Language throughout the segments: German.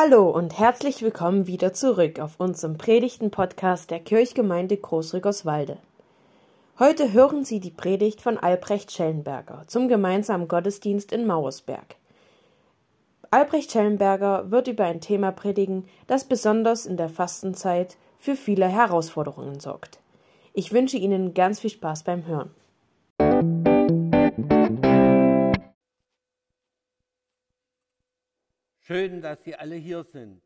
Hallo und herzlich willkommen wieder zurück auf unserem Predigten-Podcast der Kirchgemeinde Großrückerswalde. Heute hören Sie die Predigt von Albrecht Schellenberger zum gemeinsamen Gottesdienst in Mauersberg. Albrecht Schellenberger wird über ein Thema predigen, das besonders in der Fastenzeit für viele Herausforderungen sorgt. Ich wünsche Ihnen ganz viel Spaß beim Hören. Schön, dass Sie alle hier sind.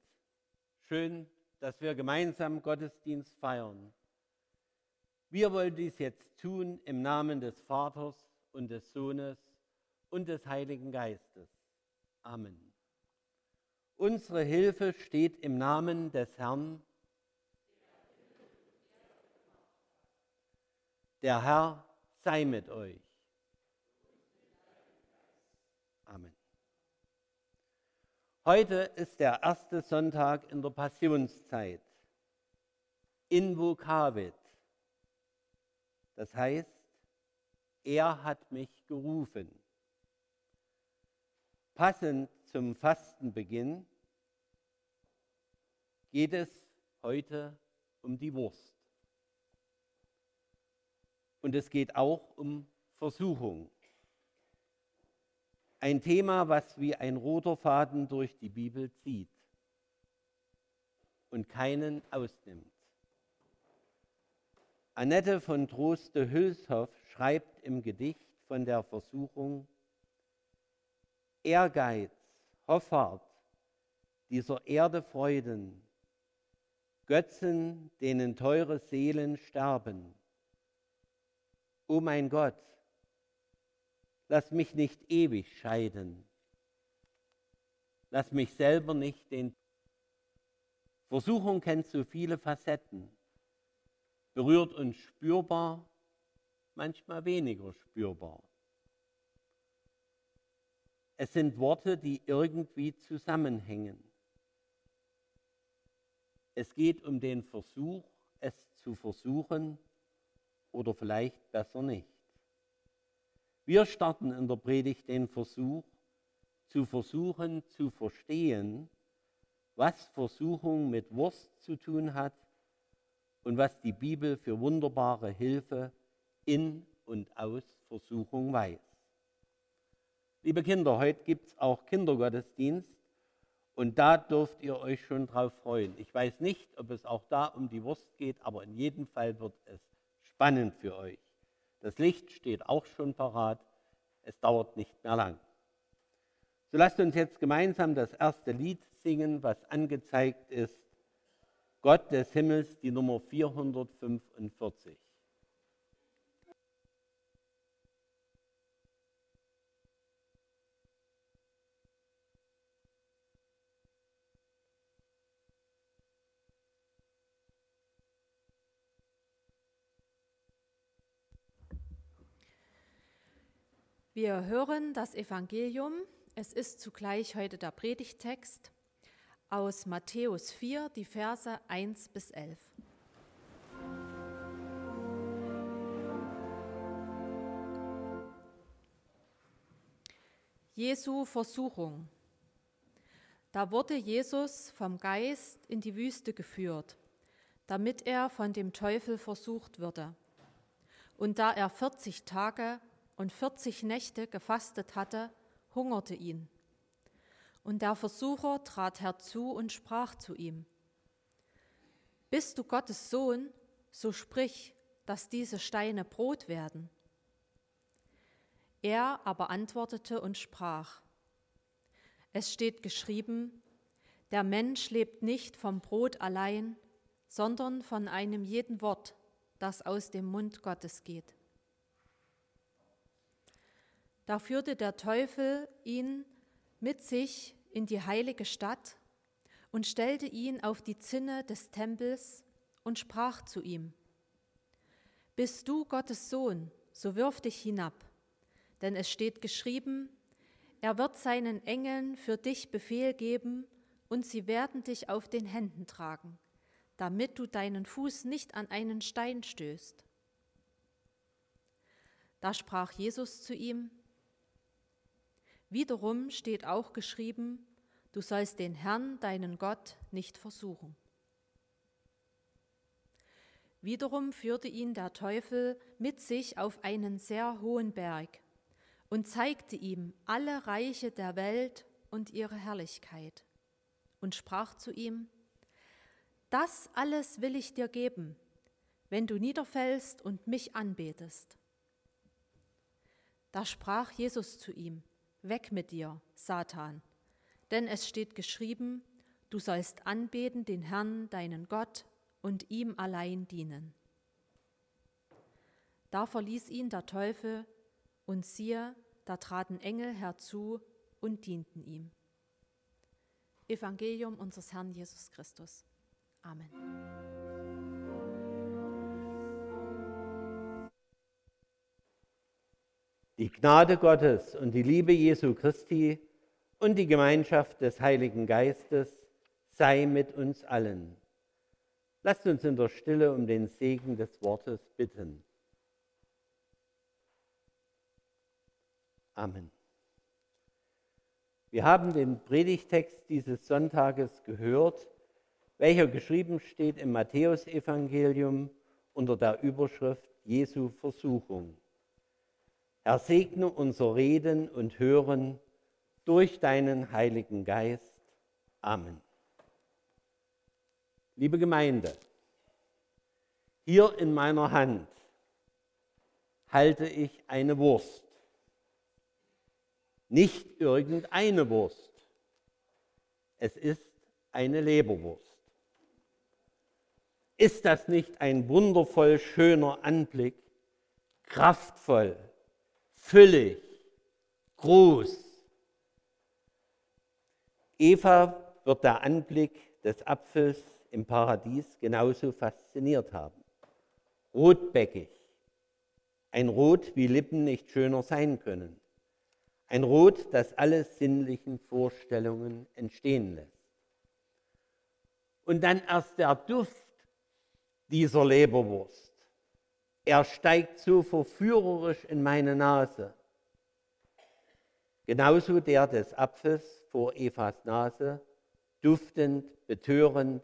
Schön, dass wir gemeinsam Gottesdienst feiern. Wir wollen dies jetzt tun im Namen des Vaters und des Sohnes und des Heiligen Geistes. Amen. Unsere Hilfe steht im Namen des Herrn. Der Herr sei mit euch. Heute ist der erste Sonntag in der Passionszeit. Invocavit. Das heißt, er hat mich gerufen. Passend zum Fastenbeginn geht es heute um die Wurst. Und es geht auch um Versuchung. Ein Thema, was wie ein roter Faden durch die Bibel zieht und keinen ausnimmt. Annette von Troste-Hülshoff schreibt im Gedicht von der Versuchung, Ehrgeiz, Hoffart, dieser Erde Freuden, Götzen, denen teure Seelen sterben. O mein Gott, lass mich nicht ewig scheiden. Lass mich selber nicht den... Versuchung kennt so viele Facetten, berührt uns spürbar, manchmal weniger spürbar. Es sind Worte, die irgendwie zusammenhängen. Es geht um den Versuch, es zu versuchen oder vielleicht besser nicht. Wir starten in der Predigt den Versuch, zu versuchen zu verstehen, was Versuchung mit Wurst zu tun hat und was die Bibel für wunderbare Hilfe in und aus Versuchung weiß. Liebe Kinder, heute gibt es auch Kindergottesdienst und da dürft ihr euch schon drauf freuen. Ich weiß nicht, ob es auch da um die Wurst geht, aber in jedem Fall wird es spannend für euch. Das Licht steht auch schon parat. Es dauert nicht mehr lang. So lasst uns jetzt gemeinsam das erste Lied singen, was angezeigt ist. Gott des Himmels, die Nummer 445. Wir hören das Evangelium. Es ist zugleich heute der Predigtext aus Matthäus 4, die Verse 1 bis 11. Jesu Versuchung. Da wurde Jesus vom Geist in die Wüste geführt, damit er von dem Teufel versucht würde. Und da er 40 Tage und 40 Nächte gefastet hatte, hungerte ihn. Und der Versucher trat herzu und sprach zu ihm, Bist du Gottes Sohn, so sprich, dass diese Steine Brot werden. Er aber antwortete und sprach, Es steht geschrieben, der Mensch lebt nicht vom Brot allein, sondern von einem jeden Wort, das aus dem Mund Gottes geht. Da führte der Teufel ihn mit sich in die heilige Stadt und stellte ihn auf die Zinne des Tempels und sprach zu ihm, Bist du Gottes Sohn, so wirf dich hinab, denn es steht geschrieben, er wird seinen Engeln für dich Befehl geben, und sie werden dich auf den Händen tragen, damit du deinen Fuß nicht an einen Stein stößt. Da sprach Jesus zu ihm, Wiederum steht auch geschrieben, du sollst den Herrn, deinen Gott, nicht versuchen. Wiederum führte ihn der Teufel mit sich auf einen sehr hohen Berg und zeigte ihm alle Reiche der Welt und ihre Herrlichkeit und sprach zu ihm, Das alles will ich dir geben, wenn du niederfällst und mich anbetest. Da sprach Jesus zu ihm, Weg mit dir, Satan, denn es steht geschrieben, du sollst anbeten den Herrn, deinen Gott, und ihm allein dienen. Da verließ ihn der Teufel, und siehe, da traten Engel herzu und dienten ihm. Evangelium unseres Herrn Jesus Christus. Amen. Die Gnade Gottes und die Liebe Jesu Christi und die Gemeinschaft des Heiligen Geistes sei mit uns allen. Lasst uns in der Stille um den Segen des Wortes bitten. Amen. Wir haben den Predigtext dieses Sonntages gehört, welcher geschrieben steht im Matthäusevangelium unter der Überschrift Jesu Versuchung. Er segne unser Reden und Hören durch deinen Heiligen Geist. Amen. Liebe Gemeinde, hier in meiner Hand halte ich eine Wurst. Nicht irgendeine Wurst. Es ist eine Leberwurst. Ist das nicht ein wundervoll schöner Anblick? Kraftvoll, füllig, groß. Eva wird der Anblick des Apfels im Paradies genauso fasziniert haben. Rotbäckig. Ein Rot, wie Lippen nicht schöner sein können. Ein Rot, das alle sinnlichen Vorstellungen entstehen lässt. Und dann erst der Duft dieser Leberwurst. Er steigt so verführerisch in meine Nase. Genauso der des Apfels vor Evas Nase, duftend, betörend,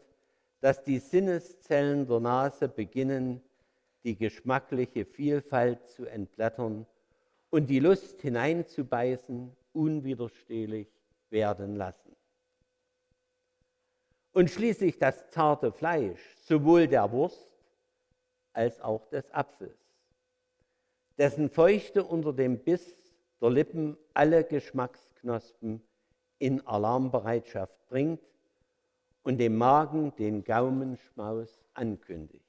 dass die Sinneszellen der Nase beginnen, die geschmackliche Vielfalt zu entblättern und die Lust hineinzubeißen unwiderstehlich werden lassen. Und schließlich das zarte Fleisch, sowohl der Wurst als auch des Apfels, dessen Feuchte unter dem Biss der Lippen alle Geschmacksknospen in Alarmbereitschaft bringt und dem Magen den Gaumenschmaus ankündigt.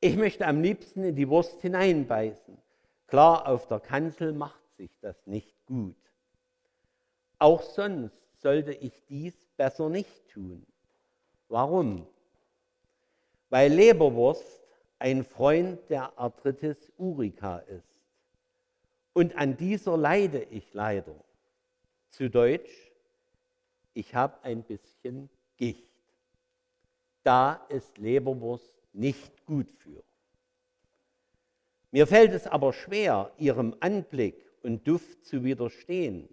Ich möchte am liebsten in die Wurst hineinbeißen. Klar, auf der Kanzel macht sich das nicht gut. Auch sonst sollte ich dies besser nicht tun. Warum? Weil Leberwurst ein Freund der Arthritis urica ist. Und an dieser leide ich leider. Zu Deutsch, ich habe ein bisschen Gicht. Da ist Leberwurst nicht gut für. Mir fällt es aber schwer, ihrem Anblick und Duft zu widerstehen,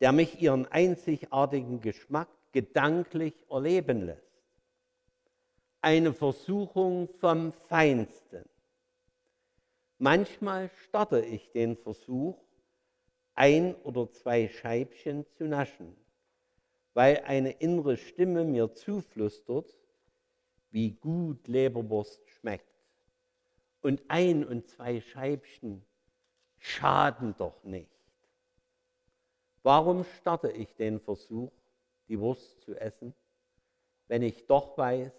der mich ihren einzigartigen Geschmack gedanklich erleben lässt. Eine Versuchung vom Feinsten. Manchmal starte ich den Versuch, ein oder zwei Scheibchen zu naschen weil eine innere Stimme mir zuflüstert, wie gut Leberwurst schmeckt. Und ein und zwei Scheibchen schaden doch nicht. Warum starte ich den Versuch, die Wurst zu essen, wenn ich doch weiß,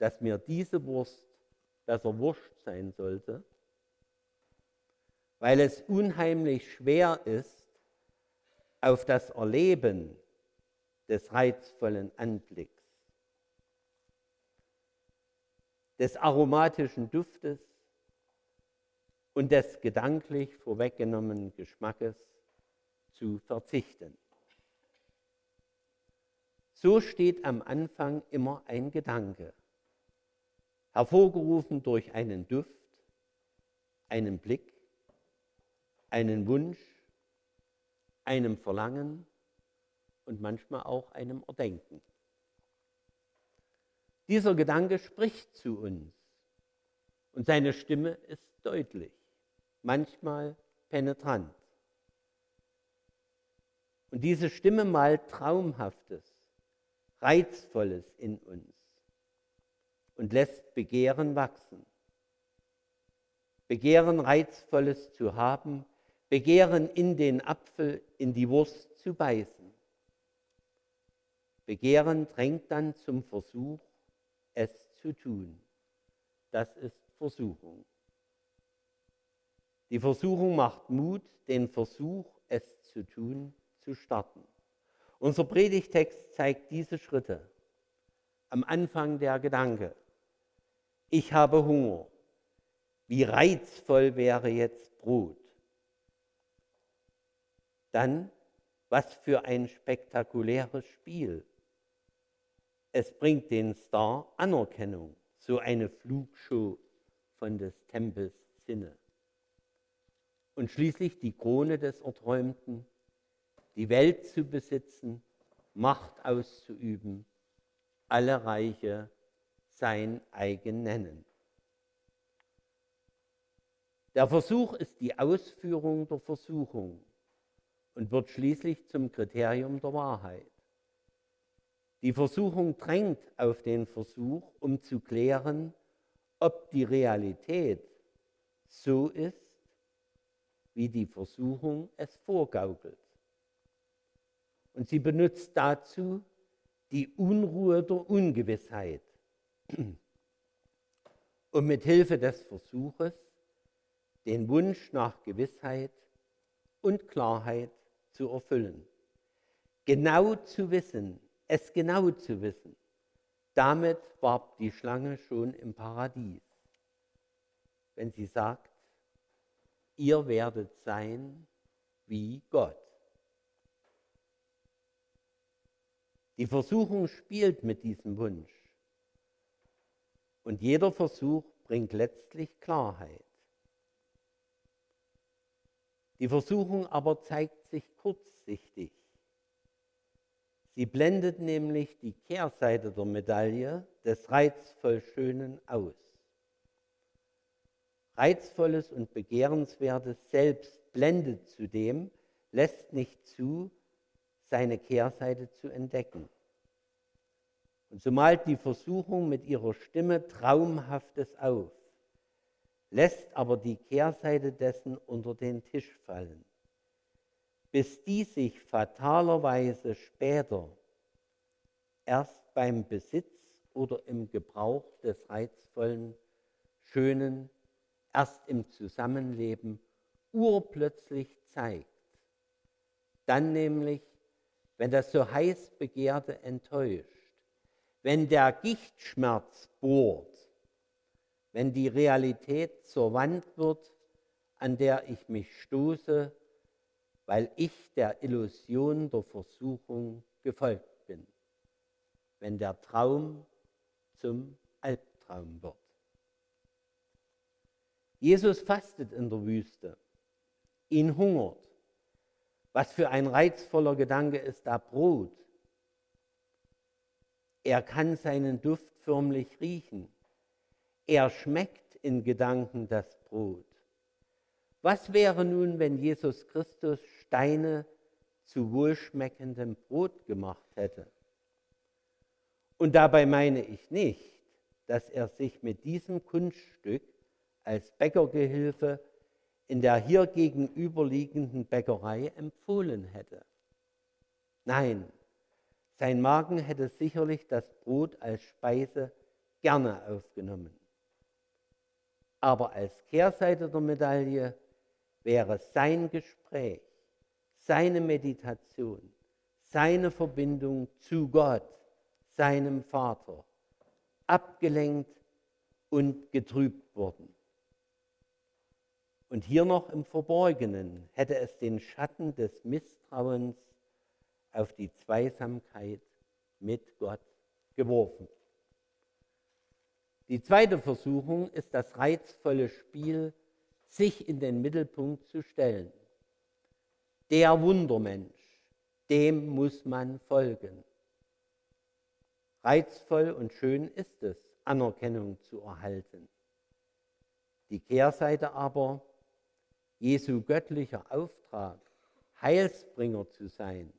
dass mir diese Wurst besser wurscht sein sollte? Weil es unheimlich schwer ist, auf das Erleben des reizvollen Anblicks, des aromatischen Duftes und des gedanklich vorweggenommenen Geschmackes zu verzichten. So steht am Anfang immer ein Gedanke, hervorgerufen durch einen Duft, einen Blick, einen Wunsch, einem Verlangen und manchmal auch einem Erdenken. Dieser Gedanke spricht zu uns und seine Stimme ist deutlich, manchmal penetrant. Und diese Stimme malt Traumhaftes, Reizvolles in uns und lässt Begehren wachsen. Begehren, Reizvolles zu haben, Begehren in den Apfel, in die Wurst zu beißen. Begehren drängt dann zum Versuch, es zu tun. Das ist Versuchung. Die Versuchung macht Mut, den Versuch, es zu tun, zu starten. Unser Predigtext zeigt diese Schritte. Am Anfang der Gedanke, ich habe Hunger. Wie reizvoll wäre jetzt Brot? Dann, was für ein spektakuläres Spiel. Es bringt den Star Anerkennung, so eine Flugshow von des Tempels Zinne. Und schließlich die Krone des Erträumten, die Welt zu besitzen, Macht auszuüben, alle Reiche sein eigen nennen. Der Versuch ist die Ausführung der Versuchung und wird schließlich zum Kriterium der Wahrheit. Die Versuchung drängt auf den Versuch, um zu klären, ob die Realität so ist, wie die Versuchung es vorgaukelt. Und sie benutzt dazu die Unruhe der Ungewissheit, um mit Hilfe des Versuches den Wunsch nach Gewissheit und Klarheit zu erfüllen. Genau zu wissen, es genau zu wissen, damit warb die Schlange schon im Paradies. Wenn sie sagt, ihr werdet sein wie Gott. Die Versuchung spielt mit diesem Wunsch. Und jeder Versuch bringt letztlich Klarheit. Die Versuchung aber zeigt sich kurzsichtig. Sie blendet nämlich die Kehrseite der Medaille des reizvoll Schönen aus. Reizvolles und Begehrenswertes selbst blendet zudem, lässt nicht zu, seine Kehrseite zu entdecken. Und so malt die Versuchung mit ihrer Stimme Traumhaftes auf, lässt aber die Kehrseite dessen unter den Tisch fallen, bis die sich fatalerweise später erst beim Besitz oder im Gebrauch des reizvollen, schönen, erst im Zusammenleben urplötzlich zeigt. Dann nämlich, wenn das so heiß Begehrte enttäuscht, wenn der Gichtschmerz bohrt, wenn die Realität zur Wand wird, an der ich mich stoße, weil ich der Illusion der Versuchung gefolgt bin, wenn der Traum zum Albtraum wird. Jesus fastet in der Wüste, ihn hungert. Was für ein reizvoller Gedanke ist da Brot, er kann seinen Duft förmlich riechen. Er schmeckt in Gedanken das Brot. Was wäre nun, wenn Jesus Christus Steine zu wohlschmeckendem Brot gemacht hätte? Und dabei meine ich nicht, dass er sich mit diesem Kunststück als Bäckergehilfe in der hier gegenüberliegenden Bäckerei empfohlen hätte. Nein, sein Magen hätte sicherlich das Brot als Speise gerne aufgenommen. Aber als Kehrseite der Medaille wäre sein Gespräch, seine Meditation, seine Verbindung zu Gott, seinem Vater, abgelenkt und getrübt worden. Und hier noch im Verborgenen hätte es den Schatten des Misstrauens auf die Zweisamkeit mit Gott geworfen. Die zweite Versuchung ist das reizvolle Spiel, sich in den Mittelpunkt zu stellen. der Wundermensch, dem muss man folgen. Reizvoll und schön ist es, Anerkennung zu erhalten. Die Kehrseite aber, Jesu göttlicher Auftrag, Heilsbringer zu sein,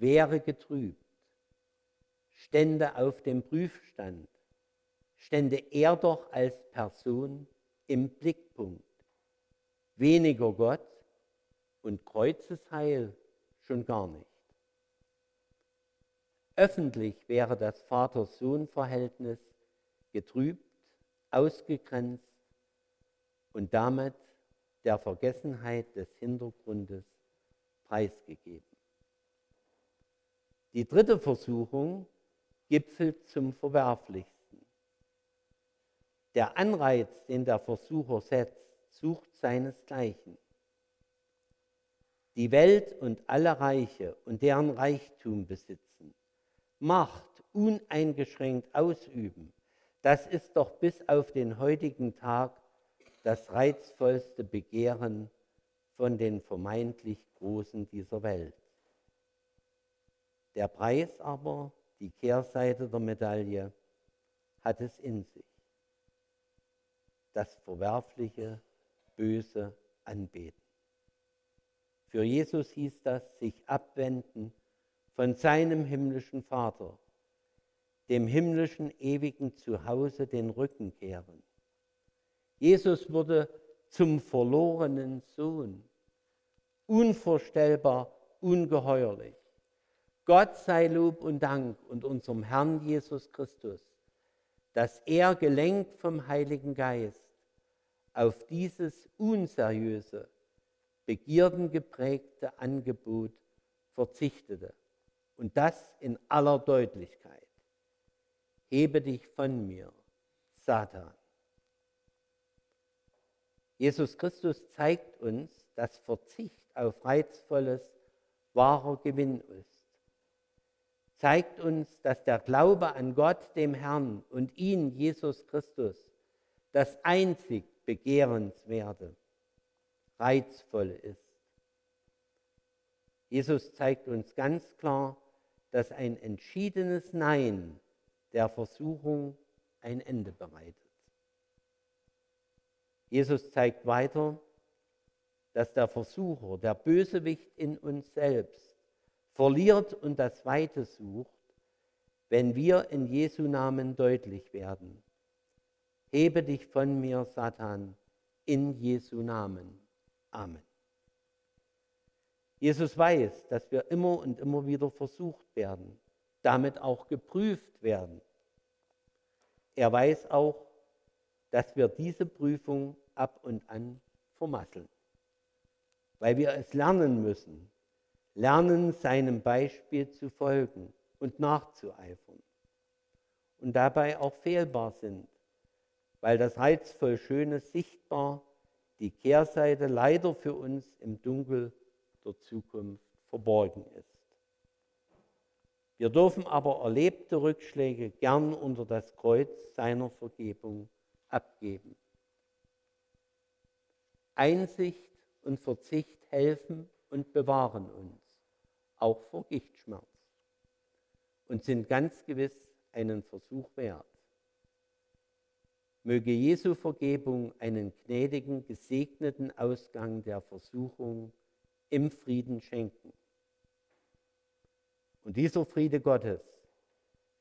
wäre getrübt, stände auf dem Prüfstand, stände er doch als Person im Blickpunkt. Weniger Gott und Kreuzesheil schon gar nicht. Öffentlich wäre das Vater-Sohn-Verhältnis getrübt, ausgegrenzt und damit der Vergessenheit des Hintergrundes preisgegeben. Die dritte Versuchung gipfelt zum Verwerflichsten. Der Anreiz, den der Versucher setzt, sucht seinesgleichen. Die Welt und alle Reiche und deren Reichtum besitzen, Macht uneingeschränkt ausüben, das ist doch bis auf den heutigen Tag das reizvollste Begehren von den vermeintlich Großen dieser Welt. Der Preis aber, die Kehrseite der Medaille, hat es in sich. Das verwerfliche, böse Anbeten. Für Jesus hieß das sich abwenden von seinem himmlischen Vater, dem himmlischen ewigen Zuhause den Rücken kehren. Jesus wurde zum verlorenen Sohn, unvorstellbar, ungeheuerlich. Gott sei Lob und Dank und unserem Herrn Jesus Christus, dass er gelenkt vom Heiligen Geist auf dieses unseriöse, begierdengeprägte Angebot verzichtete. Und das in aller Deutlichkeit. Hebe dich von mir, Satan. Jesus Christus zeigt uns, dass Verzicht auf Reizvolles wahrer Gewinn ist. Zeigt uns, dass der Glaube an Gott, dem Herrn und ihn, Jesus Christus, das einzig Begehrenswerte, reizvoll ist. Jesus zeigt uns ganz klar, dass ein entschiedenes Nein der Versuchung ein Ende bereitet. Jesus zeigt weiter, dass der Versucher, der Bösewicht in uns selbst, verliert und das Weite sucht, wenn wir in Jesu Namen deutlich werden. Hebe dich von mir, Satan, in Jesu Namen. Amen. Jesus weiß, dass wir immer und immer wieder versucht werden, damit auch geprüft werden. Er weiß auch, dass wir diese Prüfung ab und an vermasseln, weil wir es lernen müssen, lernen seinem Beispiel zu folgen und nachzueifern und dabei auch fehlbar sind, weil das reizvoll Schöne sichtbar, die Kehrseite leider für uns im Dunkel der Zukunft verborgen ist. Wir dürfen aber erlebte Rückschläge gern unter das Kreuz seiner Vergebung abgeben. Einsicht und Verzicht helfen und bewahren uns, auch vor Gichtschmerz, und sind ganz gewiss einen Versuch wert. Möge Jesu Vergebung einen gnädigen, gesegneten Ausgang der Versuchung im Frieden schenken. Und dieser Friede Gottes,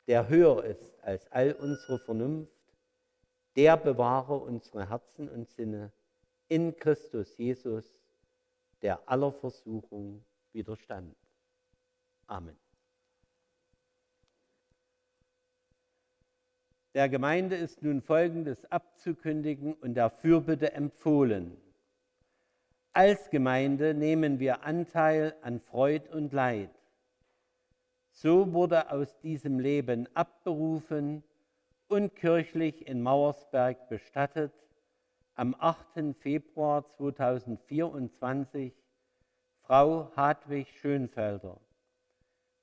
der höher ist als all unsere Vernunft, der bewahre unsere Herzen und Sinne in Christus Jesus, der aller Versuchung widerstand. Amen. Der Gemeinde ist nun Folgendes abzukündigen und der Fürbitte empfohlen. Als Gemeinde nehmen wir Anteil an Freud und Leid. So wurde aus diesem Leben abberufen und kirchlich in Mauersberg bestattet am 8. Februar 2024 Frau Hartwig Schönfelder.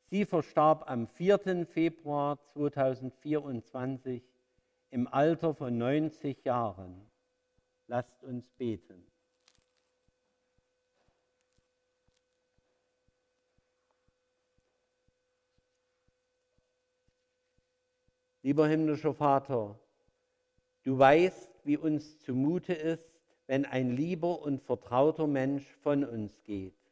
Sie verstarb am 4. Februar 2024 im Alter von 90 Jahren. Lasst uns beten. Lieber himmlischer Vater, du weißt, wie uns zumute ist, wenn ein lieber und vertrauter Mensch von uns geht.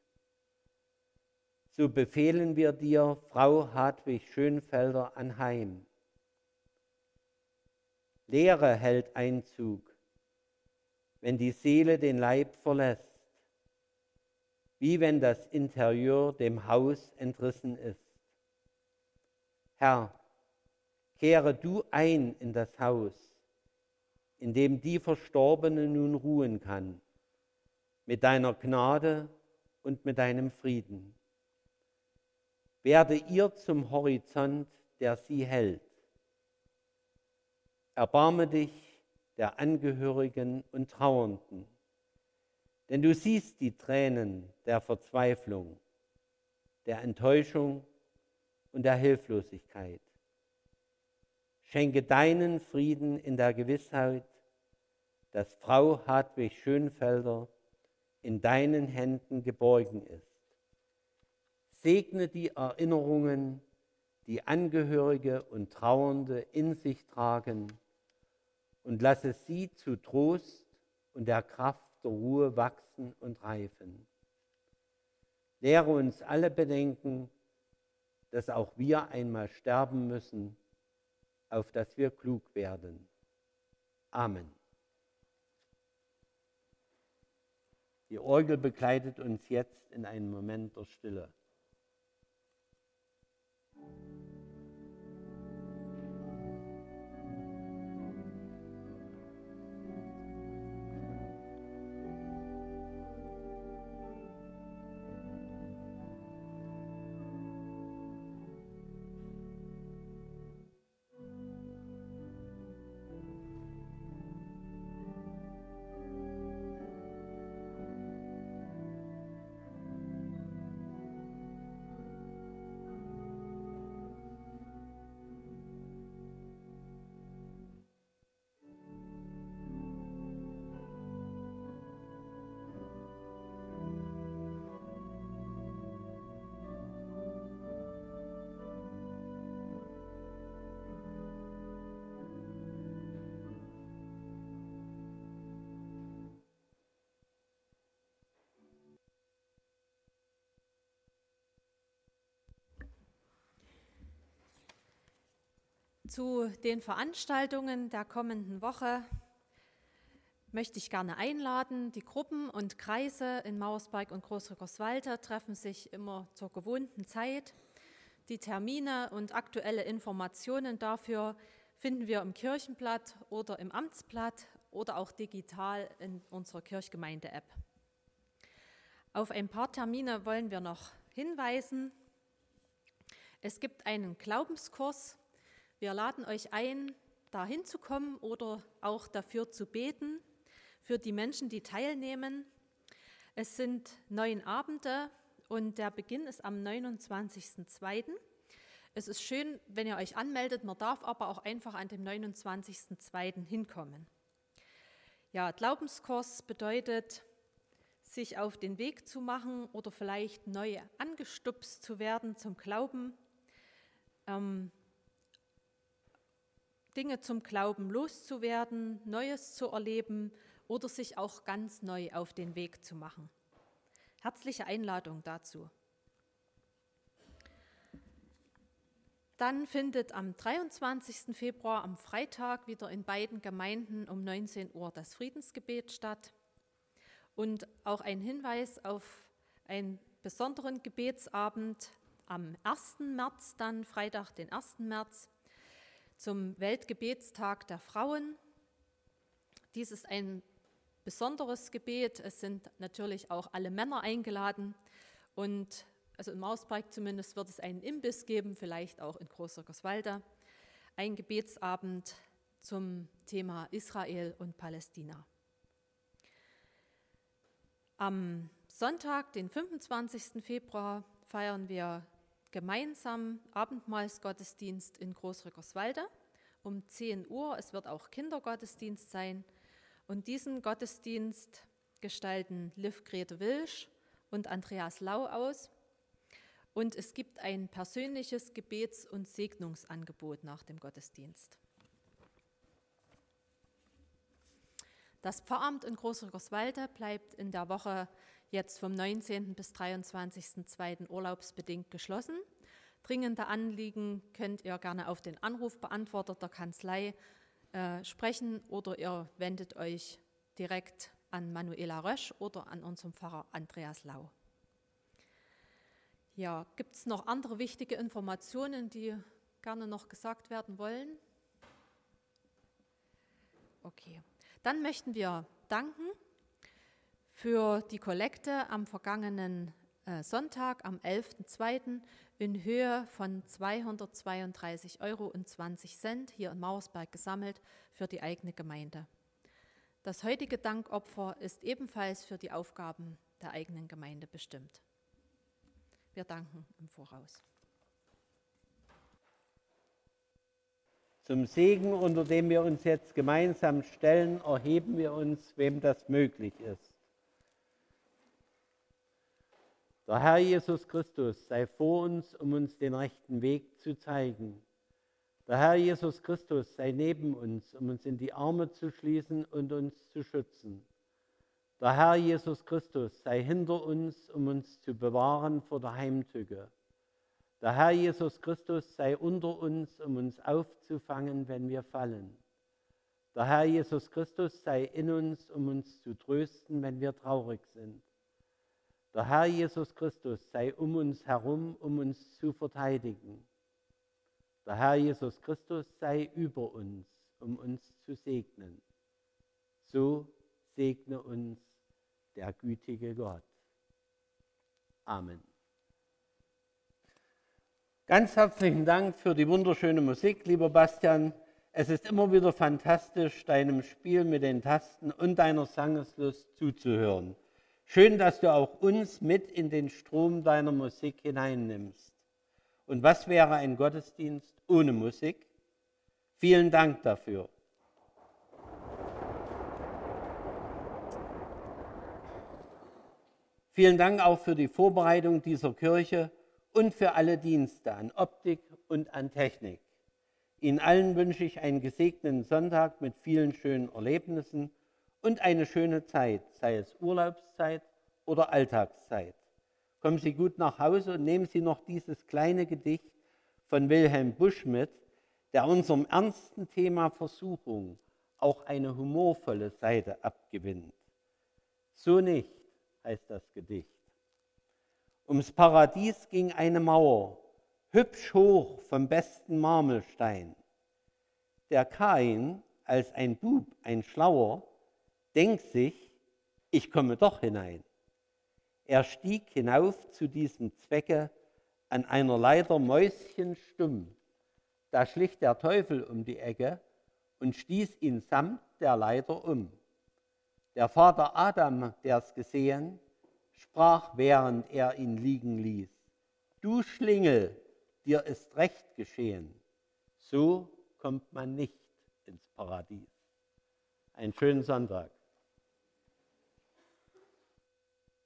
So befehlen wir dir, Frau Hartwig Schönfelder, anheim. Leere hält Einzug, wenn die Seele den Leib verlässt, wie wenn das Interieur dem Haus entrissen ist. Herr, kehre du ein in das Haus, in dem die Verstorbene nun ruhen kann, mit deiner Gnade und mit deinem Frieden. Werde ihr zum Horizont, der sie hält. Erbarme dich der Angehörigen und Trauernden, denn du siehst die Tränen der Verzweiflung, der Enttäuschung und der Hilflosigkeit. Schenke deinen Frieden in der Gewissheit, dass Frau Hartwig Schönfelder in deinen Händen geborgen ist. Segne die Erinnerungen, die Angehörige und Trauernde in sich tragen und lasse sie zu Trost und der Kraft der Ruhe wachsen und reifen. Lehre uns alle bedenken, dass auch wir einmal sterben müssen, auf dass wir klug werden. Amen. Die Orgel begleitet uns jetzt in einen Moment der Stille. Zu den Veranstaltungen der kommenden Woche möchte ich gerne einladen. Die Gruppen und Kreise in Mauersberg und Großrückerswalde treffen sich immer zur gewohnten Zeit. Die Termine und aktuelle Informationen dafür finden wir im Kirchenblatt oder im Amtsblatt oder auch digital in unserer Kirchgemeinde-App. Auf ein paar Termine wollen wir noch hinweisen. Es gibt einen Glaubenskurs wir laden euch ein, dahin zu kommen oder auch dafür zu beten, für die Menschen, die teilnehmen. Es sind neun Abende und der Beginn ist am 29.02. Es ist schön, wenn ihr euch anmeldet, man darf aber auch einfach an dem 29.02. hinkommen. Ja, Glaubenskurs bedeutet, sich auf den Weg zu machen oder vielleicht neu angestupst zu werden zum Glauben. Ähm, Dinge zum Glauben loszuwerden, Neues zu erleben oder sich auch ganz neu auf den Weg zu machen. Herzliche Einladung dazu. Dann findet am 23. Februar am Freitag wieder in beiden Gemeinden um 19 Uhr das Friedensgebet statt. Und auch ein Hinweis auf einen besonderen Gebetsabend am 1. März, dann Freitag, den 1. März, zum Weltgebetstag der Frauen. Dies ist ein besonderes Gebet. Es sind natürlich auch alle Männer eingeladen. Und also im Mauspark zumindest wird es einen Imbiss geben, vielleicht auch in Großrückerswalde. Ein Gebetsabend zum Thema Israel und Palästina. Am Sonntag, den 25. Februar, feiern wir gemeinsam Abendmahlsgottesdienst in Großrückerswalde um 10 Uhr. Es wird auch Kindergottesdienst sein. Und diesen Gottesdienst gestalten Liv Grete Wilsch und Andreas Lau aus. und es gibt ein persönliches Gebets- und Segnungsangebot nach dem Gottesdienst. Das Pfarramt in Großrückerswalde bleibt in der Woche jetzt vom 19. bis 23.02. urlaubsbedingt geschlossen. Dringende Anliegen könnt ihr gerne auf den Anrufbeantworter der Kanzlei äh, sprechen oder ihr wendet euch direkt an Manuela Rösch oder an unseren Pfarrer Andreas Lau. Ja, gibt es noch andere wichtige Informationen, die gerne noch gesagt werden wollen? Okay, dann möchten wir danken für die Kollekte am vergangenen äh, Sonntag, am 11.02. in Höhe von 232,20 Euro hier in Mauersberg gesammelt für die eigene Gemeinde. Das heutige Dankopfer ist ebenfalls für die Aufgaben der eigenen Gemeinde bestimmt. Wir danken im Voraus. Zum Segen, unter dem wir uns jetzt gemeinsam stellen, erheben wir uns, wem das möglich ist. Der Herr Jesus Christus sei vor uns, um uns den rechten Weg zu zeigen. Der Herr Jesus Christus sei neben uns, um uns in die Arme zu schließen und uns zu schützen. Der Herr Jesus Christus sei hinter uns, um uns zu bewahren vor der Heimtücke. Der Herr Jesus Christus sei unter uns, um uns aufzufangen, wenn wir fallen. Der Herr Jesus Christus sei in uns, um uns zu trösten, wenn wir traurig sind. Der Herr Jesus Christus sei um uns herum, um uns zu verteidigen. Der Herr Jesus Christus sei über uns, um uns zu segnen. So segne uns der gütige Gott. Amen. Ganz herzlichen Dank für die wunderschöne Musik, lieber Bastian. Es ist immer wieder fantastisch, deinem Spiel mit den Tasten und deiner Sangeslust zuzuhören. Schön, dass du auch uns mit in den Strom deiner Musik hineinnimmst. Und was wäre ein Gottesdienst ohne Musik? Vielen Dank dafür. Vielen Dank auch für die Vorbereitung dieser Kirche und für alle Dienste an Optik und an Technik. Ihnen allen wünsche ich einen gesegneten Sonntag mit vielen schönen Erlebnissen und eine schöne Zeit, sei es Urlaubszeit oder Alltagszeit. Kommen Sie gut nach Hause und nehmen Sie noch dieses kleine Gedicht von Wilhelm Busch mit, der unserem ernsten Thema Versuchung auch eine humorvolle Seite abgewinnt. So nicht heißt das Gedicht. Ums Paradies ging eine Mauer, hübsch hoch vom besten Marmelstein. Der Kain, als ein Bub, ein Schlauer, denkt sich, ich komme doch hinein. Er stieg hinauf zu diesem Zwecke an einer Leiter mäuschenstumm. Da schlich der Teufel um die Ecke und stieß ihn samt der Leiter um. Der Vater Adam, der es gesehen, sprach, während er ihn liegen ließ, du Schlingel, dir ist recht geschehen. So kommt man nicht ins Paradies. Einen schönen Sonntag.